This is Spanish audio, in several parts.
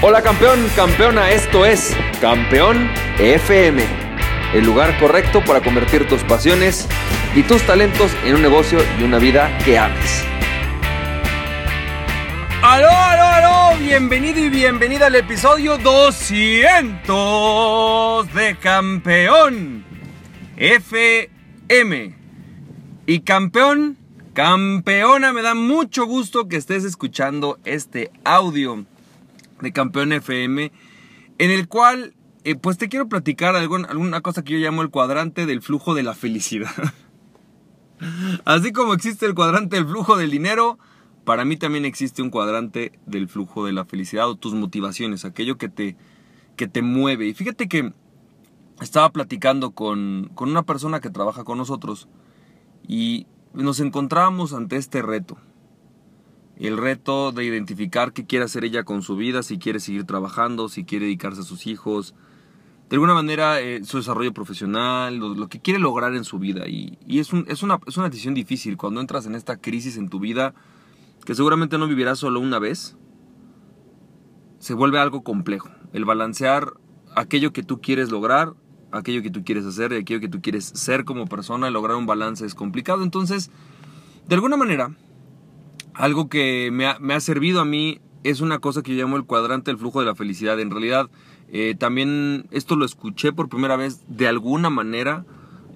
Hola campeón, campeona, esto es Campeón FM, el lugar correcto para convertir tus pasiones y tus talentos en un negocio y una vida que ames. Aló, aló, aló, bienvenido y bienvenida al episodio 200 de Campeón FM. Y campeón, campeona, me da mucho gusto que estés escuchando este audio de Campeón FM, en el cual eh, pues te quiero platicar alguna cosa que yo llamo el cuadrante del flujo de la felicidad. Así como existe el cuadrante del flujo del dinero, para mí también existe un cuadrante del flujo de la felicidad o tus motivaciones, aquello que te, que te mueve. Y fíjate que estaba platicando con, con una persona que trabaja con nosotros y nos encontrábamos ante este reto el reto de identificar qué quiere hacer ella con su vida, si quiere seguir trabajando, si quiere dedicarse a sus hijos, de alguna manera eh, su desarrollo profesional, lo, que quiere lograr en su vida. Y, es, una, es una decisión difícil cuando entras en esta crisis en tu vida, que seguramente no vivirás solo una vez, se vuelve algo complejo. El balancear aquello que tú quieres lograr, aquello que tú quieres hacer y aquello que tú quieres ser como persona, lograr un balance es complicado. Entonces, de alguna manera, algo que me ha, servido a mí es una cosa que yo llamo el cuadrante del flujo de la felicidad. En realidad, eh, también esto lo escuché por primera vez de alguna manera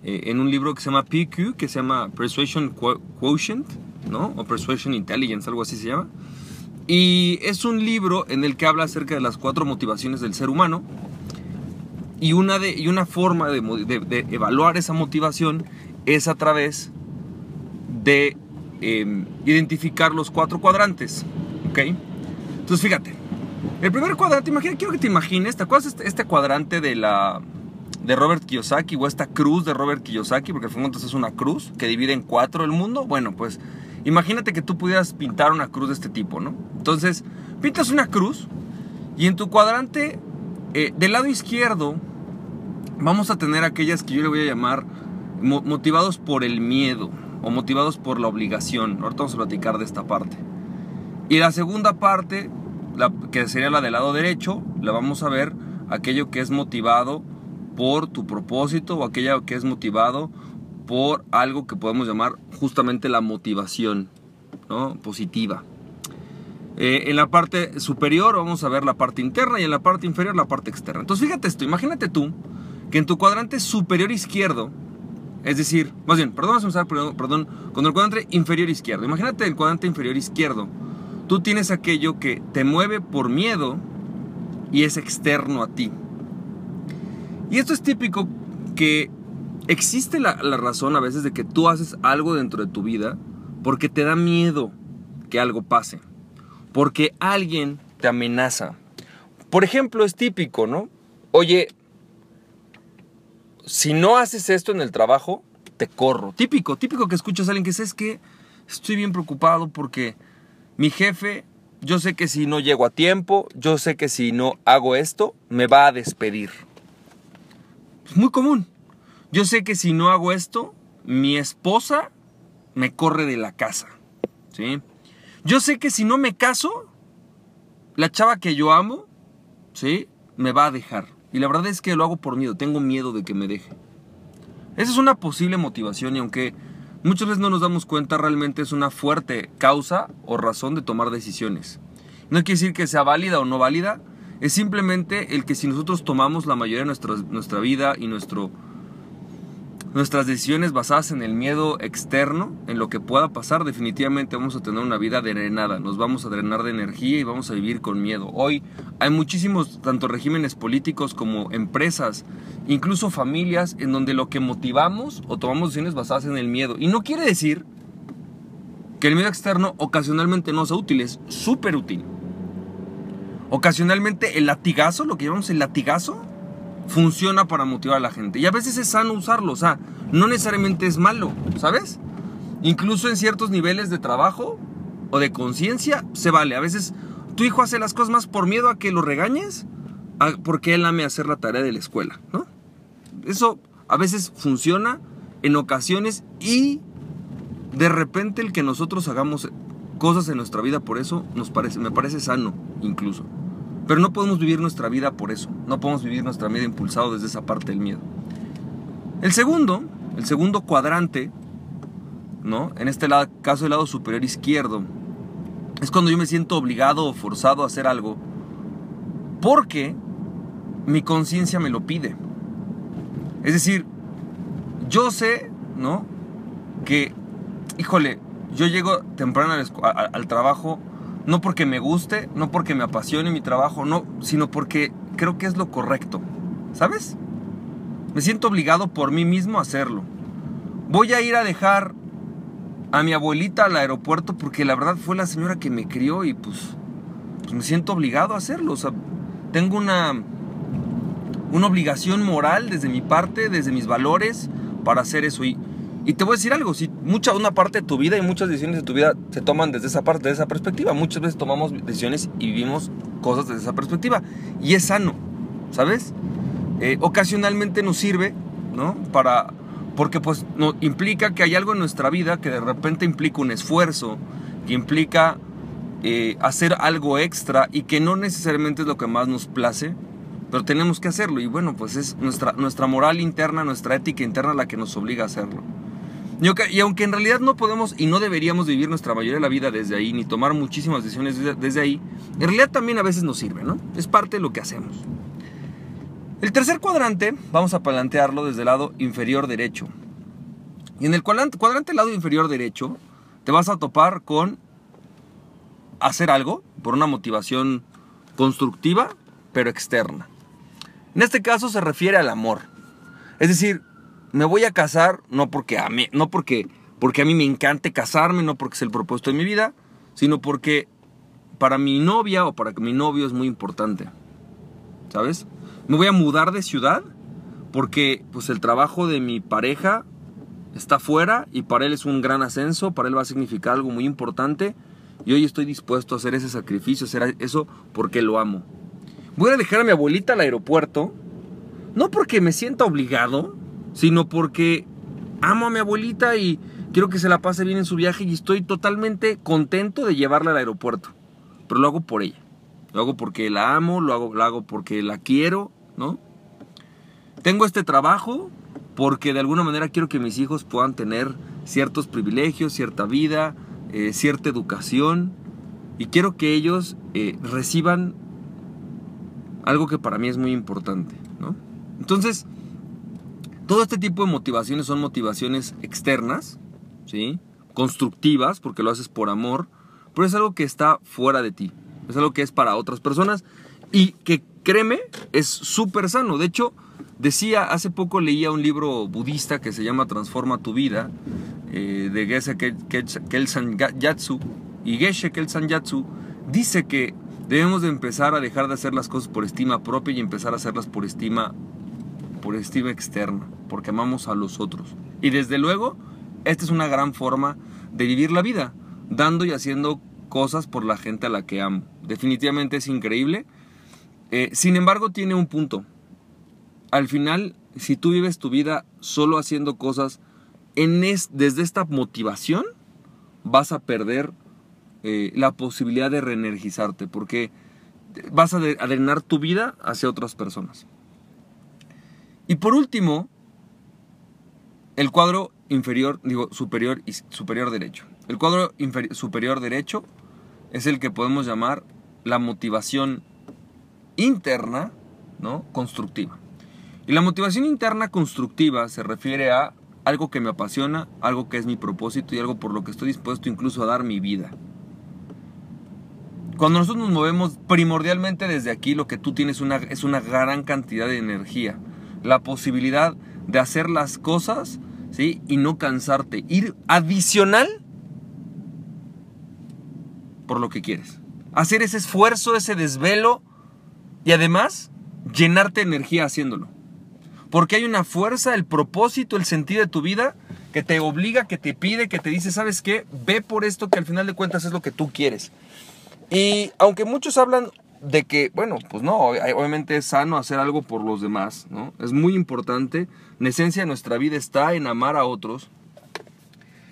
eh, en un libro que se llama PQ, que se llama Persuasion Quotient, ¿no? O Persuasion Intelligence, algo así se llama. Y es un libro en el que habla acerca de las cuatro motivaciones del ser humano. Y una, de, y una forma de, de evaluar esa motivación es a través de Em, identificar los cuatro cuadrantes. ¿Ok? Entonces fíjate. El primer cuadrante, imagina, quiero que te imagines, ¿te acuerdas este, este, cuadrante de la de Robert Kiyosaki o esta cruz de Robert Kiyosaki? Porque al es una cruz que divide en cuatro el mundo. Bueno, pues imagínate que tú pudieras pintar una cruz de este tipo, ¿no? Entonces, pintas una cruz y en tu cuadrante eh, del lado izquierdo vamos a tener aquellas que yo le voy a llamar motivados por el miedo o motivados por la obligación. Ahorita vamos a platicar de esta parte. Y la segunda parte, la, que sería la del lado derecho, la vamos a ver aquello que es motivado por tu propósito o aquello que es motivado por algo que podemos llamar justamente la motivación positiva. Eh, en la parte superior vamos a ver la parte interna y en la parte inferior la parte externa. Entonces fíjate esto, imagínate tú que en tu cuadrante superior izquierdo es decir, más bien, perdón, vamos a empezar, perdón, con el cuadrante inferior izquierdo. Imagínate el cuadrante inferior izquierdo. Tú tienes aquello que te mueve por miedo y es externo a ti. Y esto es típico que existe la razón a veces de que tú haces algo dentro de tu vida porque te da miedo que algo pase. Porque alguien te amenaza. Por ejemplo, es típico, ¿no? Oye, si no haces esto en el trabajo, te corro. Típico, típico que escuchas a alguien que es que estoy bien preocupado porque mi jefe, yo sé que si no llego a tiempo, yo sé que si no hago esto, me va a despedir. Es muy común. Yo sé que si no hago esto, mi esposa me corre de la casa. ¿Sí? Yo sé que si no me caso, la chava que yo amo, ¿sí? Me va a dejar. Y la verdad es que lo hago por miedo, tengo miedo de que me deje. Esa es una posible motivación y aunque muchas veces no nos damos cuenta, realmente es una fuerte causa o razón de tomar decisiones. No quiere decir que sea válida o no válida, es simplemente el que si nosotros tomamos la mayoría de nuestra, nuestra vida y nuestro nuestras decisiones basadas en el miedo externo, en lo que pueda pasar, definitivamente vamos a tener una vida drenada, nos vamos a drenar de energía y vamos a vivir con miedo. Hoy hay muchísimos, tanto regímenes políticos como empresas, incluso familias, en donde lo que motivamos o tomamos decisiones basadas en el miedo. Y no quiere decir que el miedo externo ocasionalmente no sea útil, es súper útil. Ocasionalmente el latigazo, lo que llamamos el latigazo, funciona para motivar a la gente. Y a veces es sano usarlo, o sea, no necesariamente es malo, ¿sabes? Incluso en ciertos niveles de trabajo o de conciencia se vale. A veces tu hijo hace las cosas más por miedo a que lo regañes, porque él ame hacer la tarea de la escuela, ¿no? Eso a veces funciona en ocasiones y de repente el que nosotros hagamos cosas en nuestra vida por eso nos parece, me parece sano incluso. Pero no podemos vivir nuestra vida por eso. No podemos vivir nuestra vida impulsado desde esa parte del miedo. El segundo, el segundo cuadrante, ¿no? En este caso el lado superior izquierdo, es cuando yo me siento obligado o forzado a hacer algo porque mi conciencia me lo pide. Es decir, yo sé, ¿no? Que, híjole, yo llego temprano al, trabajo no porque me guste, no porque me apasione mi trabajo, no, sino porque creo que es lo correcto. ¿Sabes? Me siento obligado por mí mismo a hacerlo. Voy a ir a dejar a mi abuelita al aeropuerto porque la verdad fue la señora que me crió y pues, pues me siento obligado a hacerlo. Tengo una, una obligación moral desde mi parte, desde mis valores, para hacer eso. Y, y te voy a decir algo, si mucha una parte de tu vida y muchas decisiones de tu vida se toman desde esa parte, desde esa perspectiva. Muchas veces tomamos decisiones y vivimos cosas desde esa perspectiva. Y es sano, ¿sabes? Eh, ocasionalmente nos sirve, ¿no? Para, porque pues no, implica que hay algo en nuestra vida que de repente implica un esfuerzo, que implica eh, hacer algo extra y que no necesariamente es lo que más nos place, pero tenemos que hacerlo. Y bueno, pues es nuestra, nuestra moral interna, nuestra ética interna la que nos obliga a hacerlo. Y aunque en realidad no podemos y no deberíamos vivir nuestra mayoría de la vida desde ahí, ni tomar muchísimas decisiones desde ahí, en realidad también a veces nos sirve, ¿no? Es parte de lo que hacemos. El tercer cuadrante vamos a plantearlo desde el lado inferior derecho. Y en el cuadrante, cuadrante lado inferior derecho te vas a topar con hacer algo por una motivación constructiva pero externa. En este caso se refiere al amor. Es decir, me voy a casar no porque a mí, no porque, porque a mí me encante casarme, no porque es el propósito de mi vida, sino porque para mi novia o para mi novio es muy importante. ¿Sabes? Me voy a mudar de ciudad porque pues el trabajo de mi pareja está fuera y para él es un gran ascenso, para él va a significar algo muy importante y hoy estoy dispuesto a hacer ese sacrificio, hacer eso porque lo amo. Voy a dejar a mi abuelita al aeropuerto, no porque me sienta obligado, sino porque amo a mi abuelita y quiero que se la pase bien en su viaje y estoy totalmente contento de llevarla al aeropuerto. Pero lo hago por ella. Lo hago porque la amo, lo hago, lo hago porque la quiero, ¿no? Tengo este trabajo porque de alguna manera quiero que mis hijos puedan tener ciertos privilegios, cierta vida, eh, cierta educación y quiero que ellos eh, reciban algo que para mí es muy importante, ¿no? Entonces, todo este tipo de motivaciones son motivaciones externas, ¿sí? Constructivas, porque lo haces por amor, pero es algo que está fuera de ti, es algo que es para otras personas y que créeme, es súper sano. De hecho, decía, hace poco leía un libro budista que se llama Transforma tu vida, eh, de Geshe Kelsan Yatsu, y Geshe Kelsan Yatsu dice que debemos de empezar a dejar de hacer las cosas por estima propia y empezar a hacerlas por estima por estima externa, porque amamos a los otros. Y desde luego, esta es una gran forma de vivir la vida, dando y haciendo cosas por la gente a la que amo. Definitivamente es increíble. Eh, sin embargo, tiene un punto. Al final, si tú vives tu vida solo haciendo cosas en desde esta motivación, vas a perder eh, la posibilidad de reenergizarte, porque vas a, a drenar tu vida hacia otras personas. Y por último, el cuadro inferior, digo, superior y superior derecho. El cuadro superior derecho es el que podemos llamar la motivación interna, ¿no? Constructiva. Y la motivación interna constructiva se refiere a algo que me apasiona, algo que es mi propósito y algo por lo que estoy dispuesto incluso a dar mi vida. Cuando nosotros nos movemos primordialmente desde aquí, lo que tú tienes una, es una gran cantidad de energía la posibilidad de hacer las cosas, ¿sí? Y no cansarte. Ir adicional por lo que quieres. Hacer ese esfuerzo, ese desvelo y además llenarte de energía haciéndolo. Porque hay una fuerza, el propósito, el sentido de tu vida que te obliga, que te pide, que te dice, ¿sabes qué? Ve por esto que al final de cuentas es lo que tú quieres. Y aunque muchos hablan de que, bueno, pues no, obviamente es sano hacer algo por los demás, ¿no? Es muy importante. En esencia, nuestra vida está en amar a otros.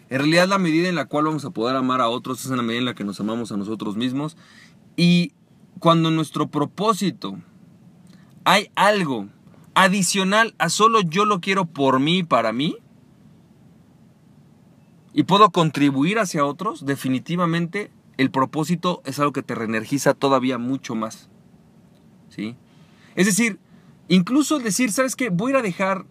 En realidad, la medida en la cual vamos a poder amar a otros es en la medida en la que nos amamos a nosotros mismos. Y cuando nuestro propósito hay algo adicional a solo yo lo quiero por mí y para mí, y puedo contribuir hacia otros, definitivamente el propósito es algo que te reenergiza todavía mucho más. ¿Sí? Es decir, incluso decir, ¿sabes qué? Voy a ir a dejar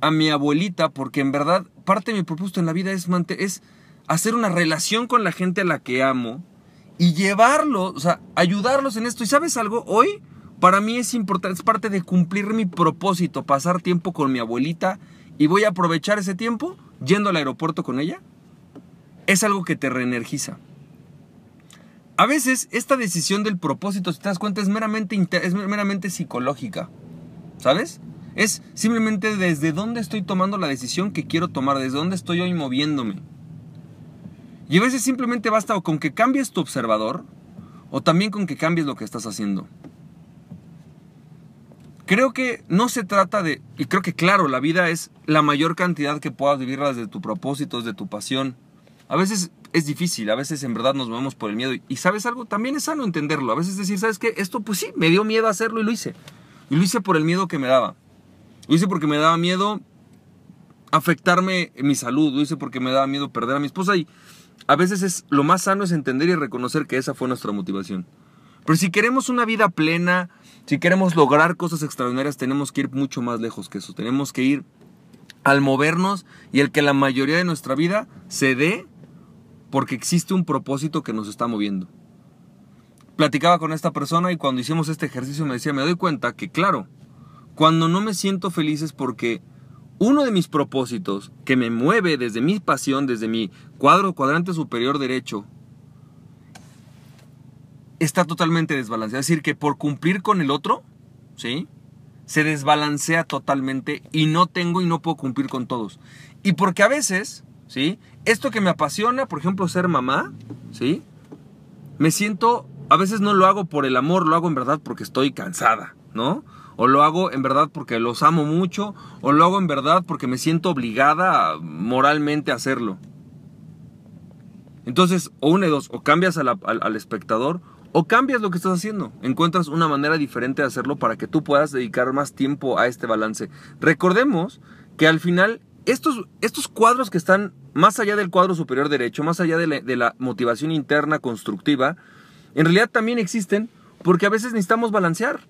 a mi abuelita porque en verdad parte de mi propósito en la vida es, es hacer una relación con la gente a la que amo y llevarlos, o sea, ayudarlos en esto. ¿Y sabes algo? Hoy para mí es importante, es parte de cumplir mi propósito, pasar tiempo con mi abuelita y voy a aprovechar ese tiempo yendo al aeropuerto con ella. Es algo que te reenergiza. A veces esta decisión del propósito, si te das cuenta, es meramente, es meramente psicológica. ¿Sabes? Es simplemente desde dónde estoy tomando la decisión que quiero tomar, desde dónde estoy hoy moviéndome. Y a veces simplemente basta o con que cambies tu observador o también con que cambies lo que estás haciendo. Creo que no se trata de, y creo que claro, la vida es la mayor cantidad que puedas vivirla desde tu propósito, desde tu pasión. A veces es difícil, a veces en verdad nos movemos por el miedo. Y sabes algo, también es sano entenderlo. A veces decir, ¿sabes qué? Esto pues sí, me dio miedo hacerlo y lo hice. Y lo hice por el miedo que me daba. Lo hice porque me daba miedo afectarme mi salud. Lo hice porque me daba miedo perder a mi esposa. Y a veces es lo más sano es entender y reconocer que esa fue nuestra motivación. Pero si queremos una vida plena, si queremos lograr cosas extraordinarias, tenemos que ir mucho más lejos que eso. Tenemos que ir al movernos y el que la mayoría de nuestra vida se dé porque existe un propósito que nos está moviendo. Platicaba con esta persona y cuando hicimos este ejercicio me decía, me doy cuenta que claro, cuando no me siento feliz es porque uno de mis propósitos que me mueve desde mi pasión, desde mi cuadro cuadrante superior derecho, está totalmente desbalanceado. Es decir, que por cumplir con el otro, ¿sí? Se desbalancea totalmente y no tengo y no puedo cumplir con todos. Y porque a veces, ¿sí? Esto que me apasiona, por ejemplo, ser mamá, ¿sí? Me siento, a veces no lo hago por el amor, lo hago en verdad porque estoy cansada, ¿no? O lo hago en verdad porque los amo mucho, o lo hago en verdad porque me siento obligada moralmente a hacerlo. Entonces, o una dos, o cambias al espectador o cambias lo que estás haciendo, encuentras una manera diferente de hacerlo para que tú puedas dedicar más tiempo a este balance. Recordemos que al final estos, estos cuadros que están más allá del cuadro superior derecho, más allá de la, de la motivación interna constructiva, en realidad también existen porque a veces necesitamos balancear.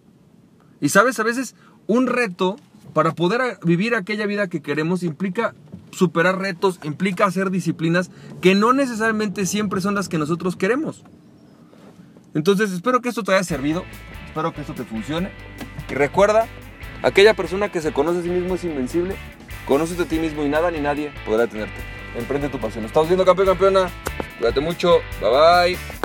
Y sabes, a veces un reto para poder vivir aquella vida que queremos implica superar retos, implica hacer disciplinas que no necesariamente siempre son las que nosotros queremos. Entonces espero que esto te haya servido, espero que esto te funcione. Y recuerda, aquella persona que se conoce a sí mismo es invencible. Conócete a ti mismo y nada ni nadie podrá tenerte. Emprende tu pasión. Estamos viendo campeón, campeona. Cuídate mucho. Bye bye.